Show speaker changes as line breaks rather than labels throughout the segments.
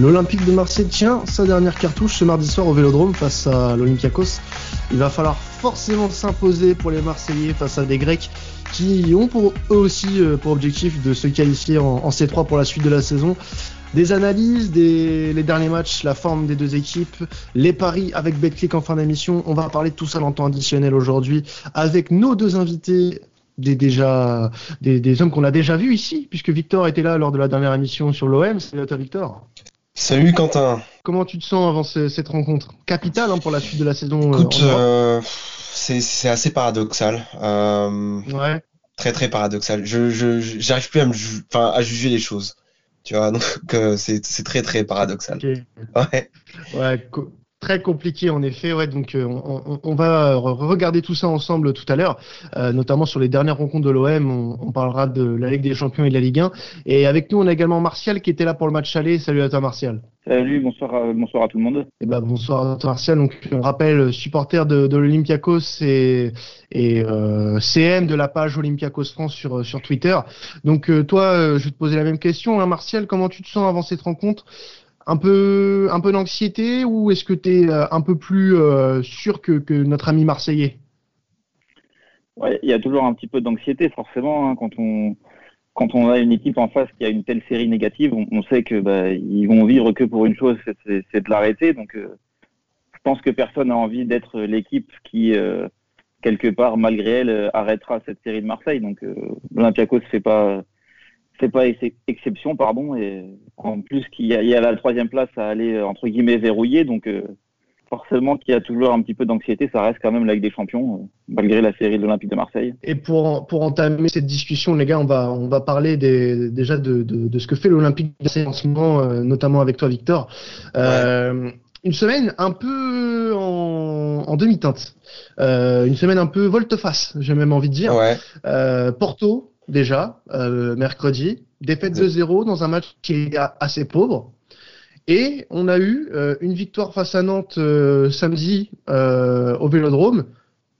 L'Olympique de Marseille tient sa dernière cartouche ce mardi soir au Vélodrome face à l'Olympiakos. Il va falloir forcément s'imposer pour les Marseillais face à des Grecs qui ont pour eux aussi euh, pour objectif de se qualifier en, C3 pour la suite de la saison. Des analyses, les derniers matchs, la forme des deux équipes, les paris avec BetClick en fin d'émission. On va parler de tout ça dans temps additionnel aujourd'hui avec nos deux invités des déjà des, hommes qu'on a déjà vus ici, puisque Victor était là lors de la dernière émission sur l'OM. Salut à toi Victor.
Salut Quentin.
Comment tu te sens avant cette rencontre Capitale hein, pour la suite de la saison.
Euh, Écoute, euh, c'est assez paradoxal. Euh, ouais. Très très paradoxal. Je j'arrive plus à me enfin à juger les choses. Tu vois, donc c'est très très paradoxal.
Ouais. Ouais très compliqué en effet. Ouais, donc euh, on, va regarder tout ça ensemble tout à l'heure, euh, notamment sur les dernières rencontres de l'OM. On, parlera de la Ligue des Champions et de la Ligue 1. Et avec nous, on a également Martial qui était là pour le match aller. Salut à toi, Martial.
Salut, bonsoir, à, bonsoir à tout le monde.
Et eh ben bonsoir à toi, Martial. Donc on rappelle supporter de, de l'Olympiakos et, et euh, CM de la page Olympiakos France sur sur Twitter. Donc toi, je vais te poser la même question, hein, Martial. Comment tu te sens avant cette rencontre? Un peu, un peu d'anxiété ou est-ce que tu es euh, un peu plus euh, sûr que, que, notre ami marseillais?
Ouais, il y a toujours un petit peu d'anxiété forcément hein, quand on quand on a une équipe en face qui a une telle série négative, on, sait que bah, ils vont vivre que pour une chose, c'est de l'arrêter. Donc, euh, je pense que personne n'a envie d'être l'équipe qui quelque part, malgré elle, arrêtera cette série de Marseille. Donc, l'Olympiakos fait pas c'est pas exception, pardon. Et en plus, qu'il y, a la troisième place à aller entre guillemets verrouiller, donc euh, forcément qu'il y a toujours un petit peu d'anxiété, ça reste quand même la Ligue des Champions, euh, malgré la série de l'Olympique de Marseille.
Et pour, pour entamer cette discussion, les gars, on va, on va parler des, déjà de, de, ce que fait l'Olympique de Marseille en ce moment, euh, notamment avec toi, Victor. Une semaine un peu en, en demi-teinte. une semaine un peu volte-face, j'ai même envie de dire. Ouais. Porto, déjà, euh, mercredi. Défaite de 0 dans un match qui est assez pauvre. Et on a eu euh, une victoire face à Nantes euh, samedi au Vélodrome.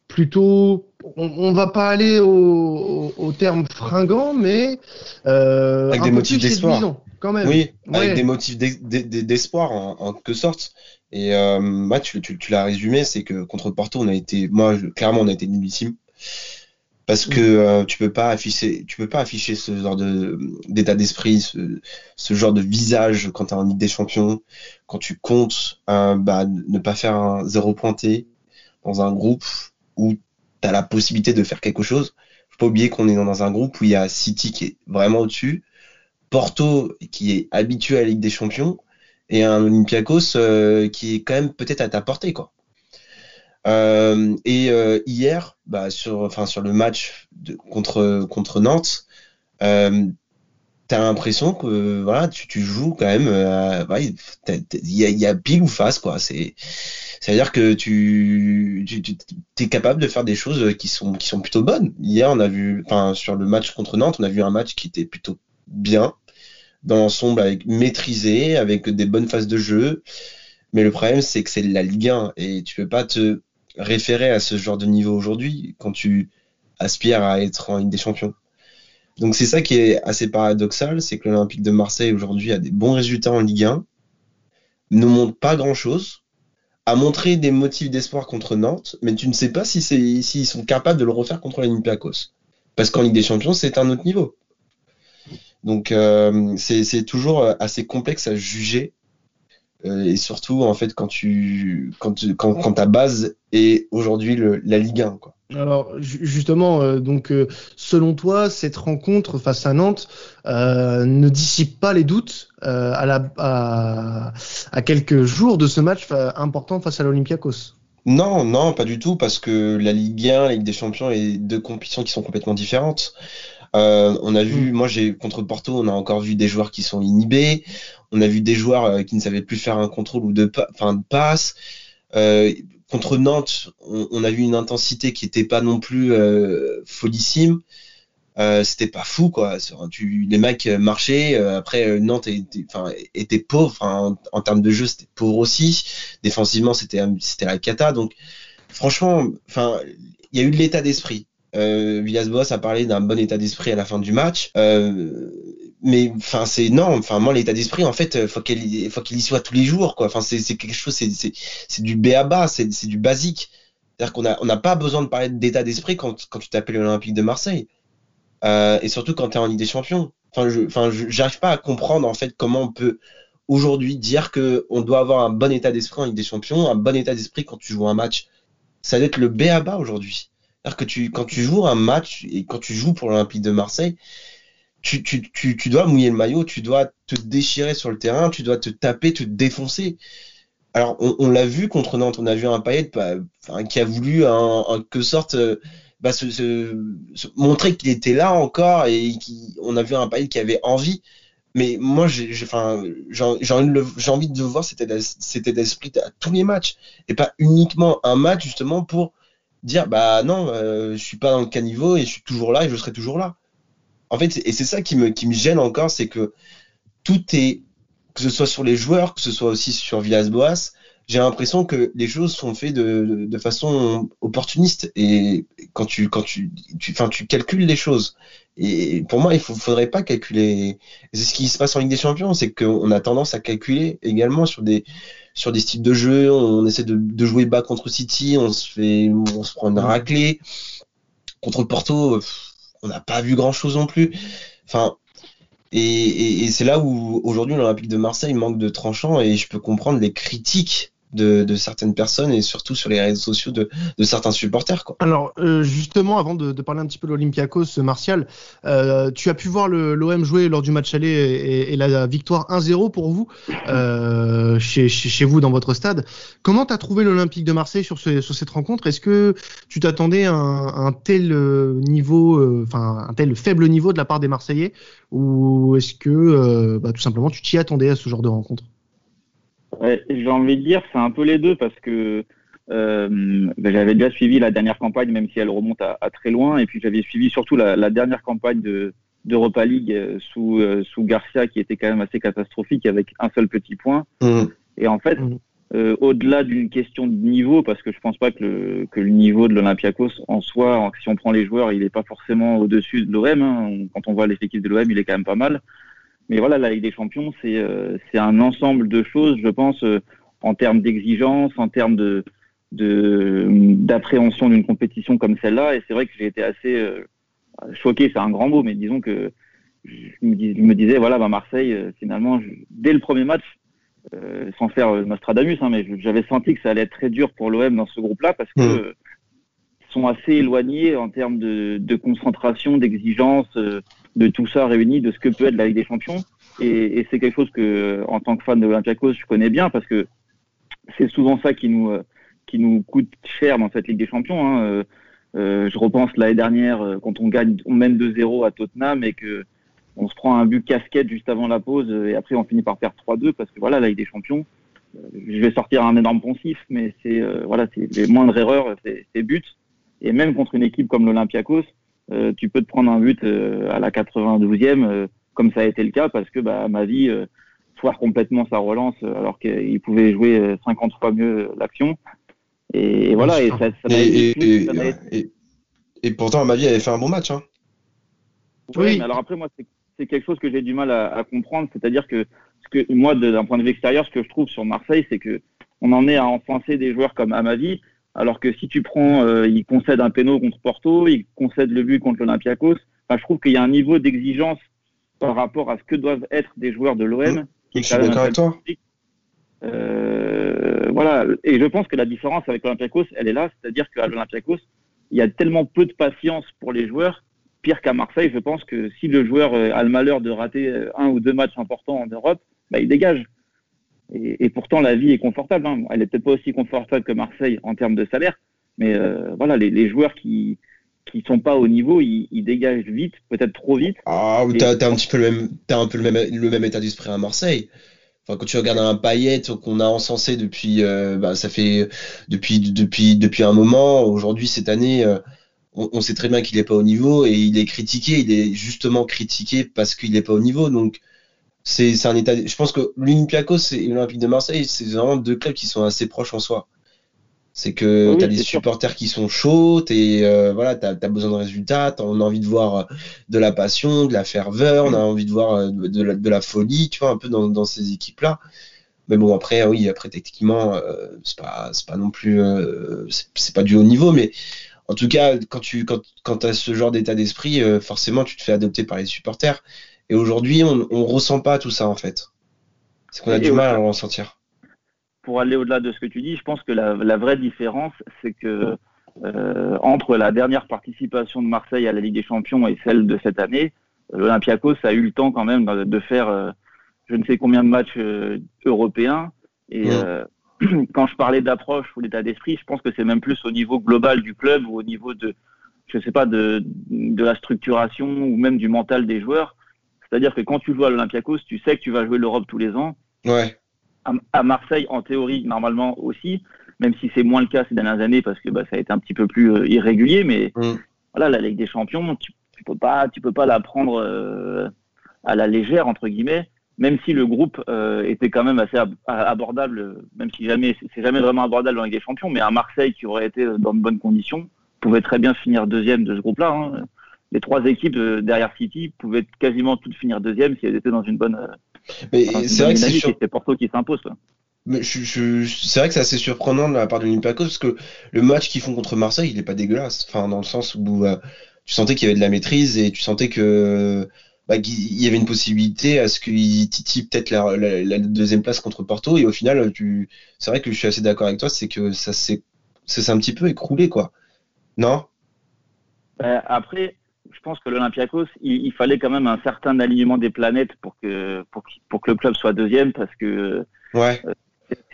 Plutôt, on, va pas aller au, au, terme fringant, mais
avec des motifs d'espoir. Quand même. Oui, avec des motifs d'espoir en, en, quelque sorte. Et bah, tu, tu, tu l'as résumé, c'est que contre Porto, on a été, moi, clairement, on a été nullissime parce que euh, tu peux pas afficher tu peux pas afficher ce genre de d'état d'esprit ce, ce, genre de visage quand tu es en Ligue des Champions quand tu comptes euh, bah, ne pas faire un zéro pointé dans un groupe où tu as la possibilité de faire quelque chose. Faut pas oublier qu'on est dans un groupe où il y a City qui est vraiment au-dessus Porto qui est habitué à la Ligue des Champions et un Olympiakos euh, qui est quand même peut-être à ta portée quoi euh, et euh, hier, bah, sur, le match contre, Nantes, euh, t'as l'impression que voilà, tu, tu joues quand même. Il y, a, pile ou face, quoi. C'est, ça veut dire que tu, tu, tu es capable de faire des choses qui sont, plutôt bonnes. Hier, on a vu, sur le match contre Nantes, on a vu un match qui était plutôt bien dans l'ensemble, avec maîtrisé, avec des bonnes phases de jeu. Mais le problème, c'est que c'est la Ligue 1 et tu peux pas te référer à ce genre de niveau aujourd'hui quand tu aspires à être en Ligue des Champions. Donc c'est ça qui est assez paradoxal, c'est que l'Olympique de Marseille aujourd'hui a des bons résultats en Ligue 1, ne montre pas grand-chose, a montré des motifs d'espoir contre Nantes, mais tu ne sais pas si s'ils sont capables de le refaire contre l'Olympiakos. Parce qu'en Ligue des Champions, c'est un autre niveau. Donc euh, c'est toujours assez complexe à juger euh, et surtout en fait quand tu quand quand, quand ta base est aujourd'hui la Ligue 1 quoi.
Alors justement, euh, donc euh, selon toi, cette rencontre face à Nantes ne dissipe pas les doutes à, la, à, à, quelques jours de ce match important face à l'Olympiakos?
Non, non, pas du tout, parce que la Ligue 1, la Ligue des Champions et deux compétitions qui sont complètement différentes. Euh, on a vu, mm. moi j'ai contre Porto, on a encore vu des joueurs qui sont inhibés. On a vu des joueurs euh, qui ne savaient plus faire un contrôle ou de, enfin, de passe. Euh, contre Nantes, on, a vu une intensité qui n'était pas non plus euh, folissime. Euh, c'était pas fou quoi. Tu, les mecs marchaient. après Nantes était, enfin, était pauvre. En, en, termes de jeu, c'était pauvre aussi. Défensivement, c'était c'était la cata. Donc franchement, enfin, il y a eu de l'état d'esprit. Euh, Villas-Boas a parlé d'un bon état d'esprit à la fin du match. Euh, mais enfin c'est non enfin moi l'état d'esprit en fait faut qu'il faut qu'il y soit tous les jours quoi. Enfin c'est quelque chose c'est c'est du b à bas c'est du basique. C'est-à-dire qu'on a on n'a pas besoin de parler d'état d'esprit quand quand tu t'appelles l'Olympique de Marseille. Euh, et surtout quand tu es en Ligue des Champions. Enfin je enfin j'arrive pas à comprendre en fait comment on peut aujourd'hui dire que on doit avoir un bon état d'esprit en Ligue des Champions un bon état d'esprit quand tu joues un match. Ça doit être le b à bas aujourd'hui c'est-à-dire que tu quand tu joues un match et quand tu joues pour l'Olympique de Marseille tu, tu, tu, tu, dois mouiller le maillot, tu dois te déchirer sur le terrain, tu dois te taper, te défoncer. Alors, on, l'a vu contre Nantes, on a vu un Payet bah, qui a voulu en, quelque sorte euh, bah, se, montrer qu'il était là encore et qui, on a vu un Payet qui avait envie. Mais moi, j'ai envie de voir cet état d'esprit à tous les matchs et pas uniquement un match justement pour dire bah non, euh, je suis pas dans le caniveau et je suis toujours là et je serai toujours là. En fait, et c'est ça qui me, qui me gêne encore, c'est que tout est, que ce soit sur les joueurs, que ce soit aussi sur Villas-Boas, j'ai l'impression que les choses sont faites de, de, façon opportuniste. Et quand tu quand tu tu, tu calcules les choses et pour moi il faut, faudrait pas calculer. C'est ce qui se passe en Ligue des Champions c'est qu'on a tendance à calculer également sur des sur des styles de jeu. On essaie de, de jouer bas contre City on se fait on se prend une raclée. Contre Porto on n'a pas vu grand chose non plus. Enfin, et, et c'est là où aujourd'hui l'Olympique de Marseille manque de tranchant et je peux comprendre les critiques de, de, certaines personnes et surtout sur les réseaux sociaux de, de certains supporters. Quoi.
Alors euh, justement, avant de, de, parler un petit peu de l'Olympiakos, Martial, euh, tu as pu voir l'OM jouer lors du match aller et, et la victoire 1-0 pour vous euh, chez, chez, vous dans votre stade. Comment tu as trouvé l'Olympique de Marseille sur, ce, sur cette rencontre? Est-ce que tu t'attendais à un, un, tel euh, niveau, euh, enfin un tel faible niveau de la part des Marseillais? Ou est-ce que euh, bah, tout simplement tu t'y attendais à ce genre de rencontre?
Ouais, j'ai envie de dire, c'est un peu les deux parce que euh, ben, j'avais déjà suivi la dernière campagne, même si elle remonte à, à très loin, et puis j'avais suivi surtout la, la, dernière campagne de d'Europa League euh, sous euh, sous Garcia, qui était quand même assez catastrophique avec un seul petit point. Mmh. Et en fait, mmh. euh, au-delà d'une question de niveau, parce que je pense pas que le que le niveau de l'Olympiakos en soi, si on prend les joueurs, il est pas forcément au-dessus de l'OM. Hein. Quand on voit l'effectif de l'OM, il est quand même pas mal. Mais voilà, la Ligue des Champions, c'est euh, un ensemble de choses, je pense, euh, en termes d'exigence, en termes de d'appréhension d'une compétition comme celle-là. Et c'est vrai que j'ai été assez euh, choqué, c'est un grand mot, mais disons que je me, dis, je me disais, voilà, bah Marseille, finalement, dès le premier match, euh, sans faire Nostradamus, hein, mais j'avais senti que ça allait être très dur pour l'OM dans ce groupe-là parce que mmh. Sont assez éloignés en termes de, concentration, d'exigence, de tout ça réuni, de ce que peut être la Ligue des Champions. Et, c'est quelque chose que, en tant que fan de l'Olympiakos, je connais bien parce que c'est souvent ça qui nous qui nous coûte cher dans cette Ligue des Champions. Hein. Euh, euh je repense l'année dernière euh, quand on gagne, on mène 2-0 à Tottenham et que on se prend un but casquette juste avant la pause et après on finit par perdre 3-2 parce que voilà la Ligue des Champions. Euh, je vais sortir un énorme poncif, mais c'est voilà, c'est les moindres erreurs, c'est buts. Et même contre une équipe comme l'Olympiakos, euh, tu peux te prendre un but euh, à la 92e, euh, comme ça a été le cas, parce que bah, ma vie foire complètement sa relance alors qu'il pouvait jouer 50 fois mieux l'action. Et, voilà, et ça, ça
et, et, et, pourtant, ma vie avait fait un bon match. Hein.
Oui, mais alors après, moi, c'est quelque chose que j'ai du mal à, à comprendre. C'est-à-dire que, ce que moi, d'un point de vue extérieur, ce que je trouve sur Marseille, c'est que on en est à enfoncer des joueurs comme Amavi, alors que si tu prends, euh, il concède un péno contre Porto, il concède le but contre l'Olympiakos. Enfin, je trouve qu'il y a un niveau d'exigence par rapport à ce que doivent être des joueurs de l'OM. Mmh.
Je suis d'accord avec toi.
Euh, voilà. Et je pense que la différence avec l'Olympiakos, elle est là. C'est-à-dire qu'à l'Olympiakos, il y a tellement peu de patience pour les joueurs. Pire qu'à Marseille, je pense que si le joueur euh, a le malheur de rater un ou deux matchs importants en Europe, bah, il dégage. Et, et, pourtant, la vie est confortable. Hein. Elle est peut-être pas aussi confortable que Marseille en termes de salaire, mais euh, voilà, les, les, joueurs qui qui sont pas au niveau, ils, ils dégagent vite, peut-être trop vite.
Ah, t'as as un petit peu le même, as un peu le même, le même état d'esprit à Marseille. Enfin, quand tu regardes un Payet qu'on a encensé depuis, euh, bah, ça fait depuis depuis depuis un moment. Aujourd'hui, cette année. Euh, on, on, sait très bien qu'il n'est pas au niveau et il est critiqué. Il est justement critiqué parce qu'il n'est pas au niveau. Donc, c'est un état. Je pense que l'Olympiakos et l'Olympique de Marseille, c'est vraiment deux clubs qui sont assez proches en soi. C'est que tu as des supporters qui sont chauds, et euh, voilà, tu as, besoin de résultats, on a envie de voir de la passion, de la ferveur, on a envie de voir euh, de la, folie, tu vois, un peu dans, dans ces équipes-là. Mais bon, après, oui, après, techniquement, euh, c'est pas, pas non plus, euh, c'est pas du haut niveau, mais en tout cas, quand tu quand, quand as ce genre d'état d'esprit, forcément, tu te fais adopter par les supporters. Et aujourd'hui, on, on ressent pas tout ça, en fait. C'est qu'on a du mal à le ressentir
pour aller au-delà de ce que tu dis, je pense que la, vraie différence, c'est que euh, entre la dernière participation de Marseille à la Ligue des Champions et celle de cette année, l'Olympiakos a eu le temps quand même de faire euh, je ne sais combien de matchs euh, européens. Et quand je parlais d'approche ou d'état d'esprit, je pense que c'est même plus au niveau global du club ou au niveau de, je sais pas, de, de la structuration ou même du mental des joueurs. C'est-à-dire que quand tu joues à l'Olympiakos, tu sais que tu vas jouer l'Europe tous les ans.
Ouais
à, Marseille en théorie normalement aussi, même si c'est moins le cas ces dernières années parce que bah, ça a été un petit peu plus euh, irrégulier. Mais mm. voilà, la Ligue des Champions, tu, tu peux pas, tu peux pas la prendre euh, à la légère entre guillemets. Même si le groupe euh, était quand même assez abordable, même si jamais c'est jamais vraiment abordable dans la Ligue des Champions, mais à Marseille qui aurait été dans de bonnes conditions pouvait très bien finir deuxième de ce groupe-là. Hein. Les trois équipes derrière City pouvaient quasiment toutes finir deuxième si elles étaient dans une bonne
mais c'est vrai que c'est
sur... Porto qui s'impose.
Mais je, je, c'est vrai que c'est assez surprenant de la part de l'Olympiakos parce que le match qu'ils font contre Marseille, il est pas dégueulasse. Enfin, dans le sens où euh, tu sentais qu'il y avait de la maîtrise et tu sentais que bah, qu'il y avait une possibilité à ce qu'ils titillent peut-être la, la, deuxième place contre Porto et au final, tu, c'est vrai que je suis assez d'accord avec toi, c'est que ça s'est, ça s'est un petit peu écroulé, quoi. Non?
Bah, Après, je pense que l'Olympiakos, il, fallait quand même un certain alignement des planètes pour que, pour, pour que le club soit deuxième, parce que
ouais.
Euh,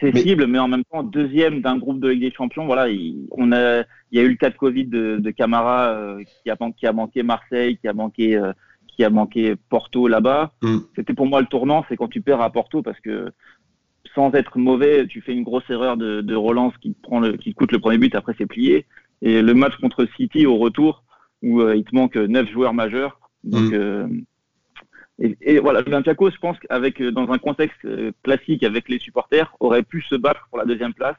c'est cible, mais en même temps deuxième d'un groupe de Ligue des Champions. Voilà, il, on a, il y a eu le cas de Covid de, de Camara euh, qui a qui a manqué Marseille, qui a manqué euh, qui a manqué Porto là-bas. Mm. C'était pour moi le tournant, c'est quand tu perds à Porto parce que sans être mauvais, tu fais une grosse erreur de, de relance qui prend le, qui coûte le premier but, après c'est plié. Et le match contre City au retour, où euh, il te manque neuf joueurs majeurs. Donc, mm. euh, et, et, voilà, l'Olympiakos, je pense qu'avec euh, dans un contexte classique avec les supporters, aurait pu se battre pour la deuxième place.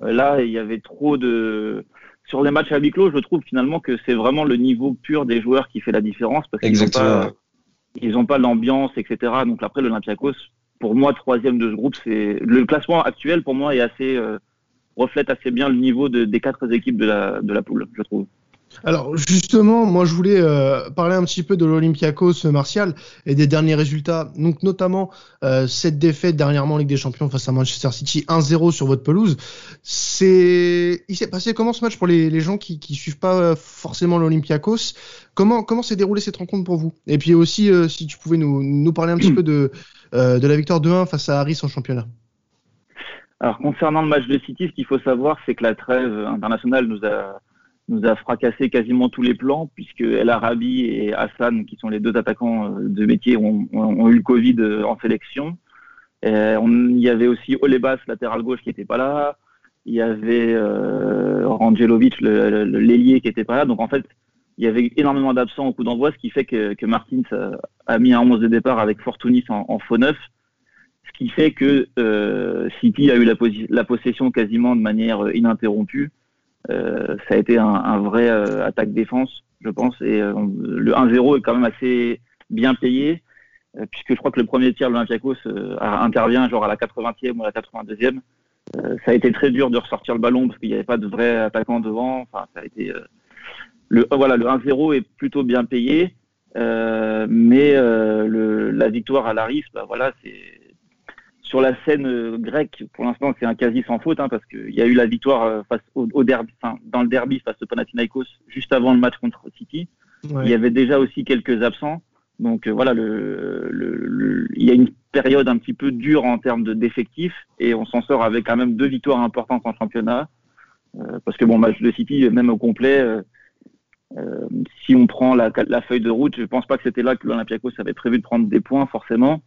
là, il y avait trop de sur les matchs à huis clos. Je trouve finalement que c'est vraiment le niveau pur des joueurs qui fait la différence parce qu'ils n'ont pas, ils ont pas l'ambiance, etc. Donc après, l'Olympiakos, pour moi, troisième de ce groupe, c'est le classement actuel pour moi est assez reflète assez bien le niveau de, des quatre équipes de la de la poule, je trouve.
Alors justement, moi je voulais euh, parler un petit peu de l'Olympiakos Martial et des derniers résultats. Donc notamment euh, cette défaite dernièrement en Ligue des Champions face à Manchester City 1-0 sur votre pelouse. C'est, il s'est passé comment ce match pour les, gens qui, qui suivent pas euh, forcément l'Olympiakos? Comment comment s'est déroulée cette rencontre pour vous? Et puis aussi si tu pouvais nous, nous parler un petit peu de de la victoire 2-1 face à Harris en championnat.
Alors concernant le match de City, ce qu'il faut savoir, c'est que la trêve internationale nous a nous a fracassé quasiment tous les plans puisque El Arabi et Hassan, qui sont les deux attaquants euh, de métier, ont, eu le Covid euh, en sélection. il y avait aussi Olebas, latéral gauche, qui n'était pas là. Il y avait euh, Rangelovic, l'ailier, qui n'était pas là. Donc en fait, il y avait énormément d'absents au coup d'envoi, ce qui fait que, que Martins a, mis un 11 de départ avec Fortunis en, faux neuf. Ce qui fait que euh, City a eu la, possession quasiment de manière ininterrompue ça a été un, un vrai euh, attaque-défense, je pense. Et euh, le 1-0 est quand même assez bien payé, puisque je crois que le premier tir de l'Olympiakos intervient genre à la 80e ou à la 82e. ça a été très dur de ressortir le ballon parce qu'il n'y avait pas de vrai attaquant devant. Enfin, ça a été le voilà le 1-0 est plutôt bien payé, euh, mais euh, le, la victoire à Laris, bah voilà, c'est sur la scène euh, grecque, pour l'instant, c'est un quasi sans faute, hein, parce qu'il y a eu la victoire euh, face au, derby, enfin, dans le derby face au Panathinaikos juste avant le match contre City. Il y avait déjà aussi quelques absents. Donc euh, voilà, le, le, il y a une période un petit peu dure en termes de d'effectifs et on s'en sort avec quand même deux victoires importantes en championnat. parce que bon, match de City, même au complet, si on prend la, la, feuille de route, je pense pas que c'était là que l'Olympiakos avait prévu de prendre des points forcément.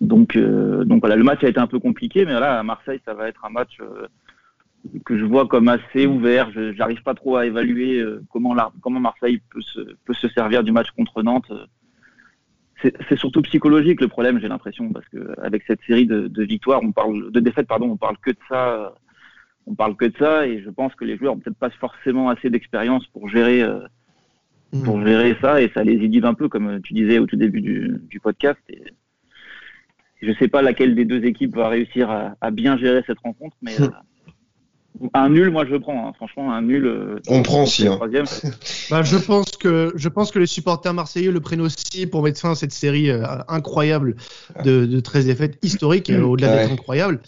Donc, euh, donc voilà, le match a été un peu compliqué, mais là à Marseille, ça va être un match euh, que je vois comme assez ouvert. Je n'arrive pas trop à évaluer euh, comment, la, comment Marseille peut se, peut se servir du match contre Nantes. C'est surtout psychologique le problème, j'ai l'impression, parce que avec cette série de, de, victoires, on parle de défaites, pardon, on parle que de ça on parle que de ça et je pense que les joueurs ont peut-être pas forcément assez d'expérience pour gérer mmh. pour gérer ça et ça les édite un peu comme tu disais au tout début du, du podcast. Et je sais pas laquelle des deux équipes va réussir à, à bien gérer cette rencontre, mais un nul, moi je prends. Hein. Franchement, un nul. Euh,
on prend aussi. Hein.
bah, je pense que je pense que les supporters marseillais le prennent aussi pour mettre fin à cette série euh, incroyable de, de 13 défaites historiques, euh, au-delà d'être incroyable.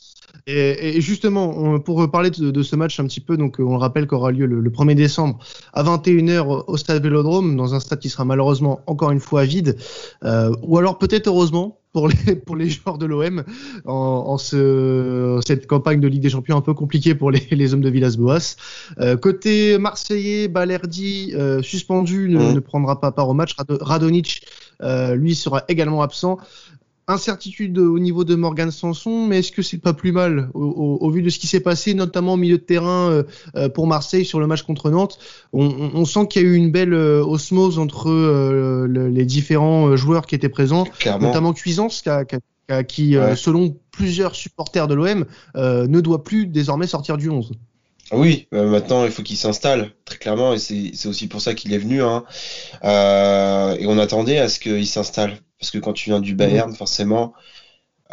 Et, et, justement, pour parler de, de, ce match un petit peu, donc on le rappelle qu'aura lieu le, 1er décembre à 21h au stade Vélodrome, dans un stade qui sera malheureusement encore une fois vide, euh, ou alors peut-être heureusement pour les pour les joueurs de l'OM en, en ce, cette campagne de Ligue des Champions un peu compliquée pour les, les hommes de Villas-Boas. Euh, côté marseillais, Balerdi euh, suspendu ne, mmh. ne, prendra pas part au match. Radonic euh, lui sera également absent incertitude au niveau de Morgan Sanson, mais est-ce que c'est pas plus mal au, vu de ce qui s'est passé, notamment au milieu de terrain euh, euh, pour Marseille sur le match contre Nantes? On, sent qu'il y a eu une belle euh, osmose entre les différents joueurs qui étaient présents, notamment Cuisance, qui, selon plusieurs supporters de l'OM, ne doit plus désormais sortir du 11.
Oui, maintenant il faut qu'il s'installe très clairement et c'est aussi pour ça qu'il est venu. Hein. et on attendait à ce qu'il s'installe parce que quand tu viens du Bayern, forcément,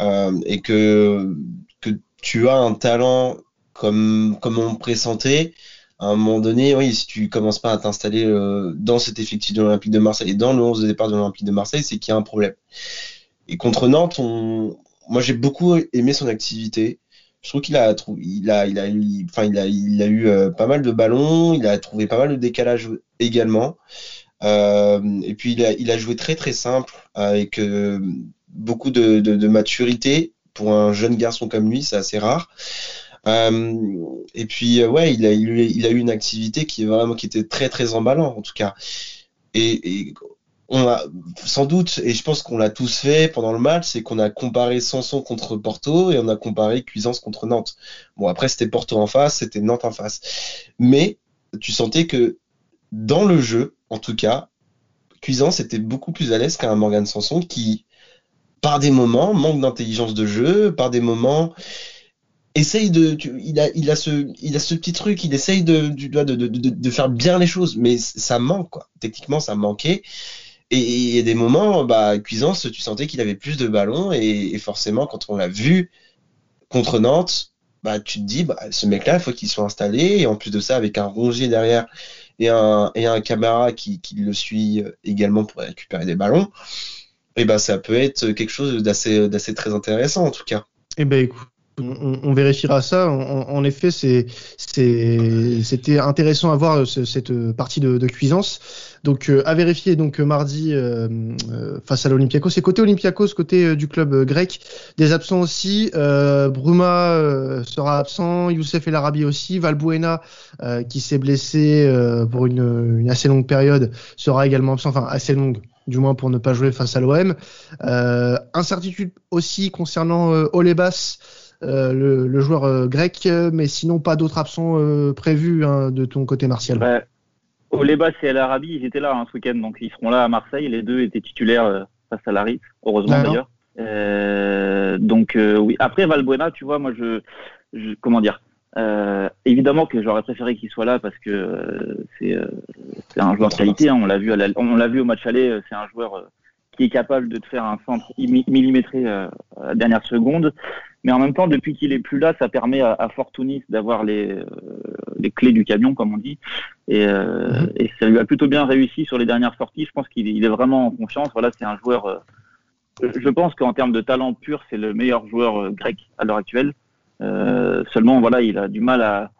euh, et que, que tu as un talent comme, comme on pressentait, à un moment donné, oui, si tu commences pas à t'installer euh, dans cet effectif de l'Olympique de Marseille et dans le 11 de départ de l'Olympique de Marseille, c'est qu'il y a un problème. Et contre Nantes, on... moi j'ai beaucoup aimé son activité. Je trouve qu'il a, il a, il a, enfin, il a, il a eu euh, pas mal de ballons, il a trouvé pas mal de décalage également. Euh, et puis il a, il a, joué très très simple avec euh, beaucoup de, de, de, maturité pour un jeune garçon comme lui, c'est assez rare. Euh, et puis ouais, il a, il a eu une activité qui est vraiment qui était très très emballant en tout cas. Et, et on a sans doute, et je pense qu'on l'a tous fait pendant le match, c'est qu'on a comparé Sanson contre Porto et on a comparé Cuisance contre Nantes. Bon après c'était Porto en face, c'était Nantes en face, mais tu sentais que dans le jeu, en tout cas, Cuisance était beaucoup plus à l'aise qu'un Morgan Sanson qui, par des moments, manque d'intelligence de jeu, par des moments, essaye de, il a, il a ce, il a ce petit truc, il essaye de, de, de, de, faire bien les choses, mais ça manque, quoi. Techniquement, ça manquait. Et il y a des moments, bah, Cuisance, tu sentais qu'il avait plus de ballons, et, et forcément, quand on l'a vu contre Nantes, bah, tu te dis, bah, ce mec-là, il faut qu'il soit installé, et en plus de ça, avec un Rongier derrière et un, et un caméra qui, qui le suit également pour récupérer des ballons, et ben ça peut être quelque chose d'assez d'assez très intéressant en tout cas.
Eh ben écoute, on, vérifiera ça. En, effet, c'était intéressant à voir cette partie de, cuisance. Donc euh, à vérifier donc mardi euh, euh, face à l'Olympiakos. C'est côté Olympiakos, côté du club grec. Des absents aussi. Bruma sera absent. Youssef El Arabi aussi. Valbuena qui s'est blessé pour une, une, assez longue période sera également absent. Enfin assez longue du moins pour ne pas jouer face à l'OM. incertitude aussi concernant Olebas. Euh, le, joueur euh, grec, mais sinon pas d'autres absents euh, prévus hein, de ton côté martial.
Olebas et El Arabi, ils étaient là hein, ce week-end, donc ils seront là à Marseille. Les deux étaient titulaires face à Larry, heureusement d'ailleurs. donc oui. Après Valbuena, tu vois, moi je, comment dire. évidemment que j'aurais préféré qu'il soit là parce que c'est un joueur de qualité. Hein, on l'a vu, on l'a vu au match aller. C'est un joueur qui est capable de te faire un centre millimétré à la dernière seconde. Mais en même temps, depuis qu'il est plus là, ça permet à, à Fortunis d'avoir les, euh, les clés du camion, comme on dit. Et, euh, mhm. et, ça lui a plutôt bien réussi sur les dernières sorties. Je pense qu'il il est vraiment en confiance. Voilà, c'est un joueur. Euh, je pense qu'en termes de talent pur, c'est le meilleur joueur grec à l'heure actuelle. seulement, voilà, il a du mal à.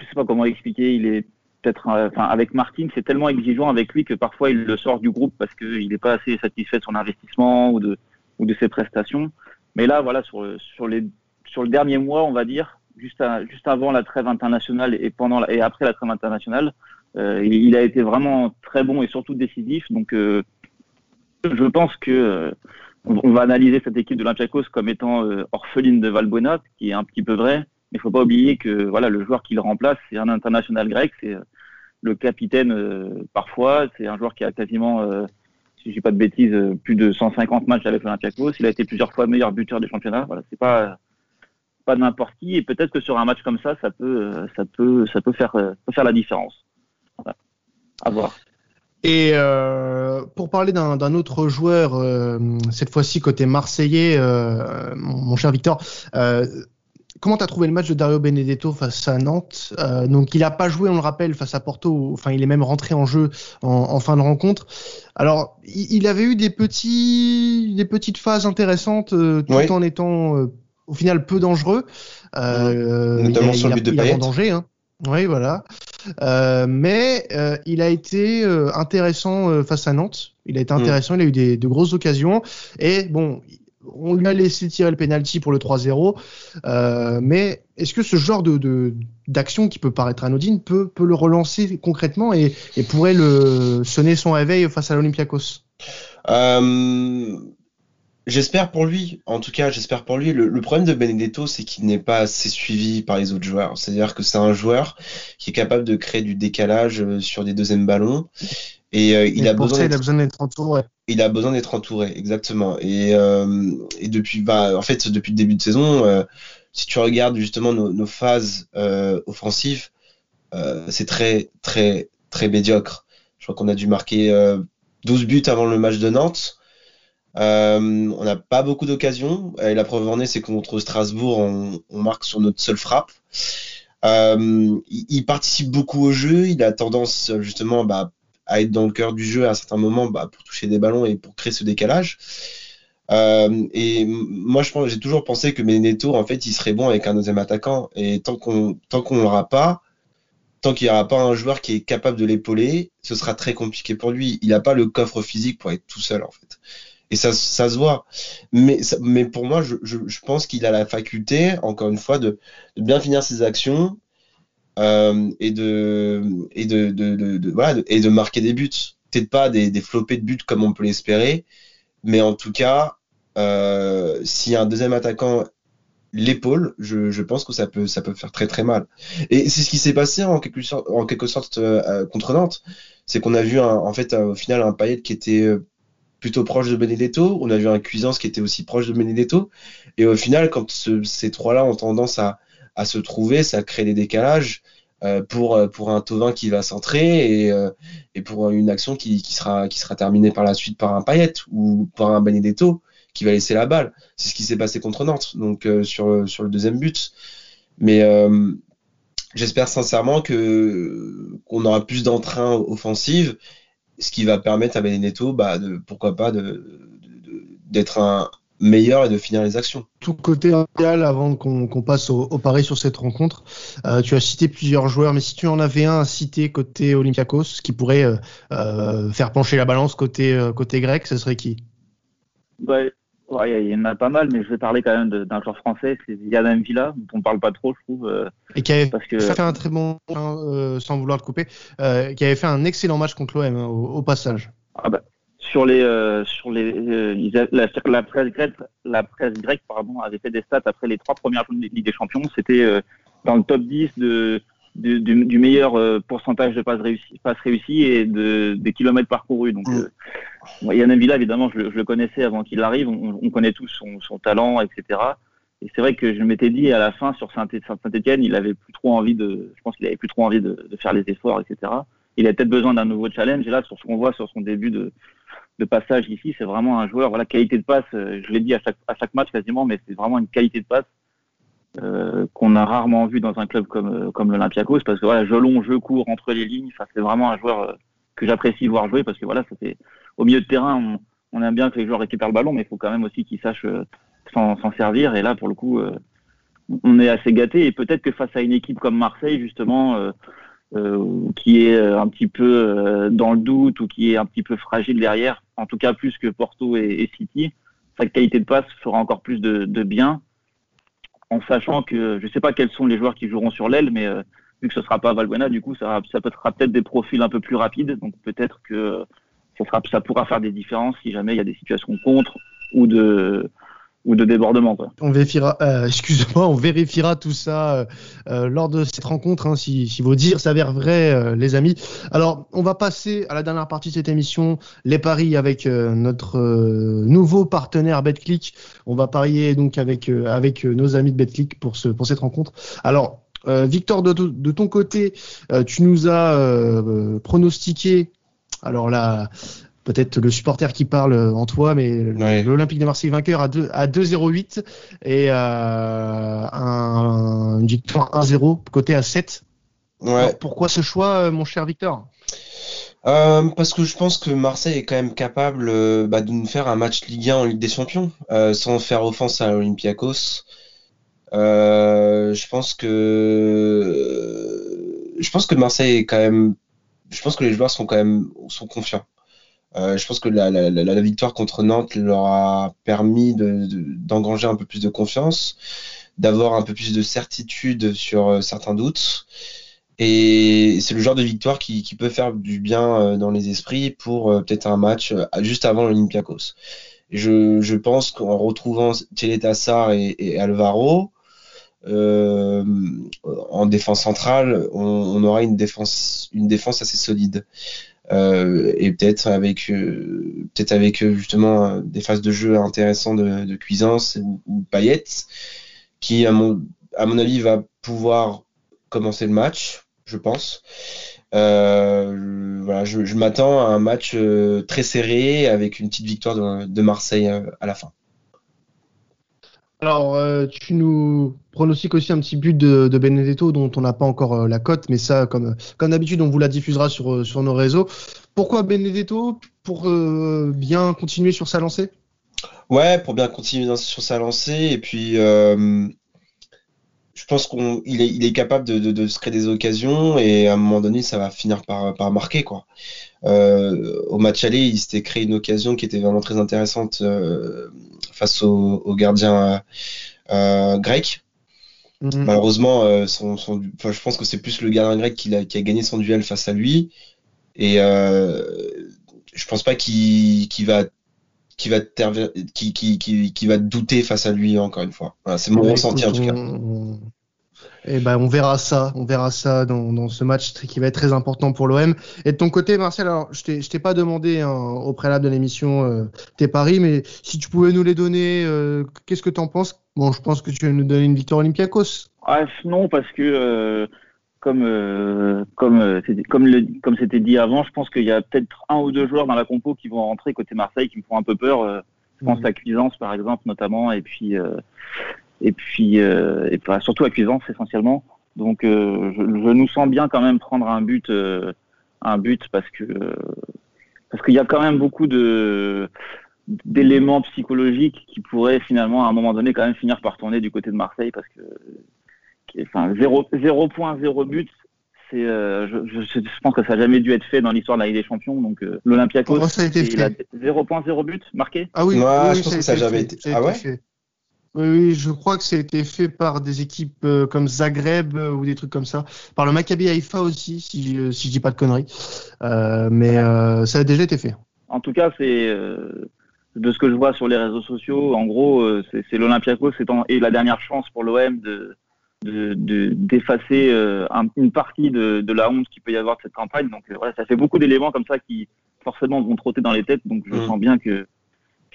Je sais pas comment expliquer. Il est peut-être, enfin, avec Martin, c'est tellement exigeant avec lui que parfois il le sort du groupe parce qu'il n'est pas assez satisfait de son investissement ou de ou de ses prestations. Mais là, voilà, sur, sur, les, sur le dernier mois, on va dire, juste, juste avant la trêve internationale et, pendant et après la trêve internationale, euh, il, a été vraiment très bon et surtout décisif. Donc, euh, je pense que euh, on, va analyser cette équipe de l'Olympiakos comme étant orpheline de Valbuena, qui est un petit peu vrai. Mais il faut pas oublier que voilà, le joueur qui le remplace, c'est un international grec, c'est le capitaine parfois, c'est un joueur qui a quasiment si je dis pas de bêtises, euh, plus de 150 matchs avec l'Olympiakos. Il a été plusieurs fois meilleur buteur des championnats. Voilà, c'est pas pas n'importe qui, et peut-être que sur un match comme ça, ça peut, ça peut, ça peut faire, faire la différence. Voilà. À voir.
Et euh, pour parler d'un autre joueur, euh, cette fois-ci côté marseillais, euh, mon, cher Victor, euh, comment tu as trouvé le match de Dario Benedetto face à Nantes euh, Donc il n'a pas joué, on le rappelle, face à Porto, enfin il est même rentré en jeu en, en fin de rencontre. Alors il, il, avait eu des, petits, des petites phases intéressantes tout en étant au final peu dangereux.
Notamment sur le but de Payet.
danger, hein. Oui, voilà. Euh, mais euh, il a été euh, intéressant face à Nantes. Il a été mm. intéressant, il a eu des, de grosses occasions. Et bon, on lui a laissé tirer le penalty pour le 3-0. mais est-ce que ce genre de d'action qui peut paraître anodine peut, le relancer concrètement et, pourrait le sonner son réveil face à l'Olympiakos?
J'espère pour lui, en tout cas, j'espère pour lui. Le, problème de Benedetto, c'est qu'il n'est pas assez suivi par les autres joueurs. C'est-à-dire que c'est un joueur qui est capable de créer du décalage euh, sur des deuxièmes ballons. Et euh, il, a besoin
d'être entouré.
Il a besoin d'être entouré, exactement. Et, euh, et depuis, bah, en fait, depuis le début de saison, si tu regardes justement nos, nos phases offensives, c'est très, très, très médiocre. Je crois qu'on a dû marquer 12 buts avant le match de Nantes. Euh, on n'a pas beaucoup d'occasions. Et la preuve en est, c'est contre Strasbourg, on, marque sur notre seule frappe. Euh, il, participe beaucoup au jeu. Il a tendance justement bah, à être dans le cœur du jeu à certains moments bah, pour toucher des ballons et pour créer ce décalage. Euh, et moi, je pense, j'ai toujours pensé que Benedetto, en fait, il serait bon avec un deuxième attaquant. Et tant qu'on tant qu'on l'aura pas, tant qu'il n'y aura pas un joueur qui est capable de l'épauler, ce sera très compliqué pour lui. Il n'a pas le coffre physique pour être tout seul, en fait et ça, ça se voit. Mais, mais pour moi, je, je, je pense qu'il a la faculté, encore une fois, de, de bien finir ses actions euh, et de et de, de, de, voilà et de marquer des buts. Peut-être pas des, des flopés de buts comme on peut l'espérer, mais en tout cas, euh, si un deuxième attaquant l'épaule, je, je, pense que ça peut ça peut faire très très mal. Et c'est ce qui s'est passé en quelque sorte, en quelque sorte euh, contre Nantes, c'est qu'on a vu un, en fait au final un Payet qui était euh, plutôt proche de Benedetto. On a vu un Cuisance qui était aussi proche de Benedetto. Et au final, quand ces trois-là ont tendance à, se trouver, ça crée des décalages euh, pour, euh, pour un Tovin qui va centrer et, euh, et pour une action qui, sera, qui sera terminée par la suite par un Payet ou par un Benedetto qui va laisser la balle. C'est ce qui s'est passé contre Nantes, donc sur, sur le deuxième but. Mais j'espère sincèrement que qu'on aura plus d'entrain offensif ce qui va permettre à Benedetto, bah, de, pourquoi pas, d'être un meilleur et de finir les actions.
Tout côté idéal avant qu'on passe au, pari sur cette rencontre. Euh, tu as cité plusieurs joueurs, mais si tu en avais un à citer côté Olympiakos, qui pourrait euh, euh, faire pencher la balance côté, côté grec, ce serait qui?
Bah, il y en a pas mal, mais je vais parler quand même d'un joueur français, c'est Yann Villa, dont on parle pas trop, je trouve. Euh,
et qui avait fait un très bon, euh, sans vouloir le couper, euh, qui avait fait un excellent match contre l'OM hein, au, passage.
Ah bah, sur les, sur les, la, la, presse grecque, la presse grecque, pardon, avait fait des stats après les trois premières journées de Ligue des Champions. C'était dans le top 10 de, du, du, meilleur pourcentage de passes réussies, passes réussies et de, des kilomètres parcourus. Donc, mm. Yann Villa, évidemment, je, le connaissais avant qu'il arrive. On, connaît tous son, talent, etc. Et c'est vrai que je m'étais dit à la fin sur Saint-Etienne, il avait plus trop envie de, je pense qu'il avait plus trop envie de, faire les efforts, etc. Il a peut-être besoin d'un nouveau challenge. Et là, sur ce qu'on voit sur son début de, passage ici, c'est vraiment un joueur, voilà, qualité de passe. Euh, je l'ai dit à chaque, match quasiment, mais c'est vraiment une qualité de passe euh, qu'on a rarement vu dans un club comme, comme l'Olympiakos, parce que voilà, Jolon, jeu court entre les lignes. Ça, c'est vraiment un joueur euh, que j'apprécie voir jouer, parce que voilà, ça fait au milieu de terrain, on, aime bien que les joueurs récupèrent le ballon, mais il faut quand même aussi qu'ils sachent euh, s'en servir. Et là, pour le coup, euh, on est assez gâté. Et peut-être que face à une équipe comme Marseille, justement, euh, qui est un petit peu dans le doute ou qui est un petit peu fragile derrière, en tout cas plus que Porto et, City, sa qualité de passe fera encore plus de, bien, en sachant que je ne sais pas quels sont les joueurs qui joueront sur l'aile, mais vu que ce sera pas Valbuena, du coup, ça, ça peut être peut-être des profils un peu plus rapides. Donc peut-être que ça, pourra faire des différences si jamais il y a des situations contre ou de ou de débordement. Quoi.
On vérifiera, euh, excuse-moi, on vérifiera tout ça euh, euh, lors de cette rencontre, hein, si, si, vos dires s'avèrent vrais, les amis. Alors, on va passer à la dernière partie de cette émission, les paris avec notre nouveau partenaire BetClick. On va parier donc avec avec nos amis de BetClick pour ce pour cette rencontre. Alors. Victor, de, de, ton côté, tu nous as pronostiqué alors là, peut-être le supporter qui parle en toi, mais l'Olympique de Marseille vainqueur à 2 à 2-0-8 et euh, un, une victoire 1-0 côté à 7. Ouais. pourquoi ce choix, mon cher Victor?
Euh, parce que je pense que Marseille est quand même capable euh, bah, de nous faire un match Ligue 1 en Ligue des Champions, euh, sans faire offense à Olympiakos. je pense que je pense que Marseille est quand même, je pense que les joueurs sont quand même sont confiants. Euh, je pense que la, victoire contre Nantes leur a permis d'engranger de, un peu plus de confiance, d'avoir un peu plus de certitude sur euh, certains doutes. Et c'est le genre de victoire qui, peut faire du bien euh, dans les esprits pour peut-être un match juste avant l'Olympiakos. Je, je pense qu'en retrouvant Teletassar et, et Alvaro, en défense centrale, on, aura une défense assez solide. Euh, et peut-être avec euh, peut-être avec euh, justement des phases de jeu intéressantes de, de Cuisance ou, ou Payet, qui à mon à mon avis va pouvoir commencer le match, je pense. Euh, voilà, je, je m'attends à un match très serré avec une petite victoire de, de Marseille à la fin.
Alors, euh, tu nous pronostiques aussi un petit but de, Benedetto dont on n'a pas encore euh, la cote, mais ça, comme, d'habitude, on vous la diffusera sur, euh, nos réseaux. Pourquoi Benedetto? Pour bien continuer sur sa lancée?
Ouais, pour bien continuer sur sa lancée. Et puis, je pense qu'il est, capable de, de, se créer des occasions et à un moment donné, ça va finir par, par marquer. quoi. Au match aller, il s'était créé une occasion qui était vraiment très intéressante face au, gardien euh, grec. Mhm. Malheureusement, euh, son, je pense que c'est plus le gardien grec qui a, qui a, gagné son duel face à lui. Et euh, je pense pas qu'il va qui va, qui, qui, qui, qui, va douter face à lui encore une fois. c'est mon ressenti en tout cas.
Et eh ben, on verra ça, on verra ça dans, dans, ce match qui va être très important pour l'OM. Et de ton côté, Marcel, alors je t'ai, t'ai pas demandé hein, au préalable de l'émission euh, tes paris, mais si tu pouvais nous les donner, euh, qu'est-ce que tu en penses? Bon, je pense que tu vas nous donner une victoire Olympiakos.
Ah, non, parce que euh, comme comme comme le, comme c'était dit avant, je pense qu'il y a peut-être un ou deux joueurs dans la compo qui vont rentrer côté Marseille qui me font un peu peur. je pense mhm. à Cuisance par exemple notamment, et puis et puis euh, et surtout à Cuisance essentiellement. Donc euh, je, je, nous sens bien quand même prendre un but, euh, un but parce que parce qu'il y a quand même beaucoup de d'éléments psychologiques qui pourraient finalement à un moment donné quand même finir par tourner du côté de Marseille parce que enfin 0 0 point 0 but c'est euh, je, je, je, pense que ça n'a jamais dû être fait dans l'histoire de la Ligue des Champions. Donc euh, l'Olympiakos
c'est
0 point 0 but marqué.
Ah oui,
ouais, je pense que ça n'a jamais été, ah ouais
oui, je crois que ça a été fait par des équipes euh, comme Zagreb euh, ou des trucs comme ça, par le Maccabi Haïfa aussi, si, euh, si je dis pas de conneries. Euh, mais ça a déjà été fait.
En tout cas, c'est de ce que je vois sur les réseaux sociaux. En gros, c'est l'Olympiakos et la dernière chance pour l'OM de d'effacer de, une partie de, de, la honte qu'il peut y avoir de cette campagne. Donc voilà, ça fait beaucoup d'éléments comme ça qui forcément vont trotter dans les têtes. Donc je mmh. sens bien que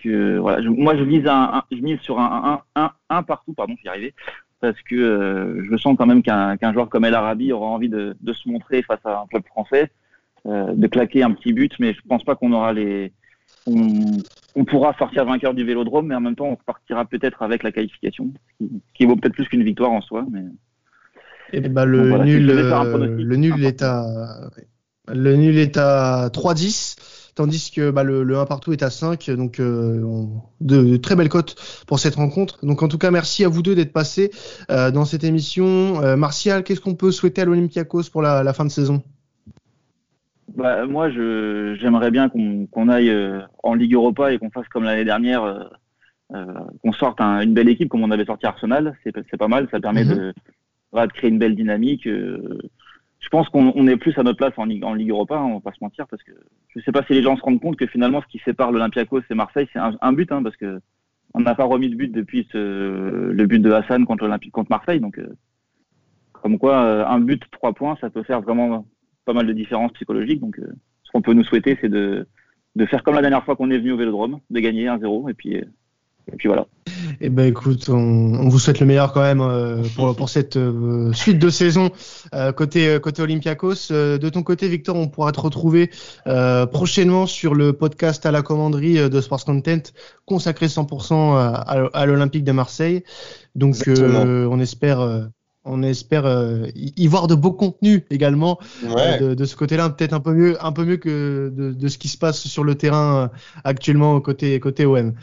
voilà, moi je mise un, je mise sur un, un, un, partout, pardon, j'y arriver, parce que euh, je sens quand même qu'un joueur comme El Arabi aura envie de, de, se montrer face à un club français, euh, de claquer un petit but, mais je pense pas qu'on aura les, on, on, pourra sortir vainqueur du Vélodrome, mais en même temps on partira peut-être avec la qualification, qui, qui vaut peut-être plus qu'une victoire en soi, mais.
Et bah, le, nul, le nul est à le nul est à 3-10 tandis que bah, le, 1 partout est à 5. Donc euh, de, très belles cotes pour cette rencontre. Donc en tout cas, merci à vous deux d'être passés euh, dans cette émission. Euh, Martial, qu'est-ce qu'on peut souhaiter à l'Olympiakos pour la, fin de saison?
Bah, moi, j'aimerais bien qu'on aille en Ligue Europa et qu'on fasse comme l'année dernière, qu'on sorte une belle équipe comme on avait sorti Arsenal. C'est pas mal, ça permet mhm. de, de, créer une belle dynamique je pense qu'on est plus à notre place en Ligue, en Ligue Europa, on va pas se mentir, parce que je sais pas si les gens se rendent compte que finalement ce qui sépare l'Olympiakos et Marseille, c'est un, but, hein, parce que on n'a pas remis de but depuis le but de Hassan contre l'Olympique contre Marseille. Donc, comme quoi, un but, trois points, ça peut faire vraiment pas mal de différences psychologiques. Donc, ce qu'on peut nous souhaiter, c'est de, de faire comme la dernière fois qu'on est venu au Vélodrome, de gagner 1-0 et puis, et puis voilà.
Eh ben écoute, on, vous souhaite le meilleur quand même euh, pour, pour cette euh, suite de saison euh, côté côté Olympiakos. de ton côté, Victor, on pourra te retrouver prochainement sur le podcast à la commanderie de Sports Content consacré 100% à, à l'Olympique de Marseille. Donc on espère on espère y voir de beaux contenus également de, de, ce côté-là, peut-être un peu mieux, un peu mieux que de, de, ce qui se passe sur le terrain actuellement côté côté OM.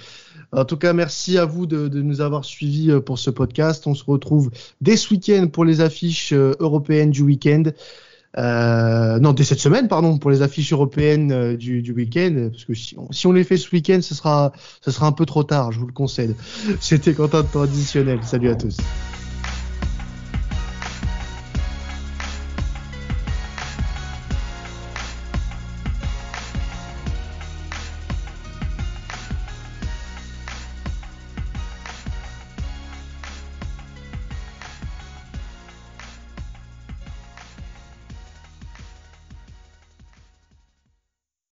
En tout cas, merci à vous de, nous avoir suivis euh, pour ce podcast. On se retrouve dès ce week-end pour les affiches euh, européennes du week-end. Euh, non, dès cette semaine, pardon, pour les affiches européennes du, week-end, parce que si on, les fait ce week-end, ce sera, ce sera un peu trop tard, je vous le concède. C'était Quentin de Traditionnel. Salut à tous.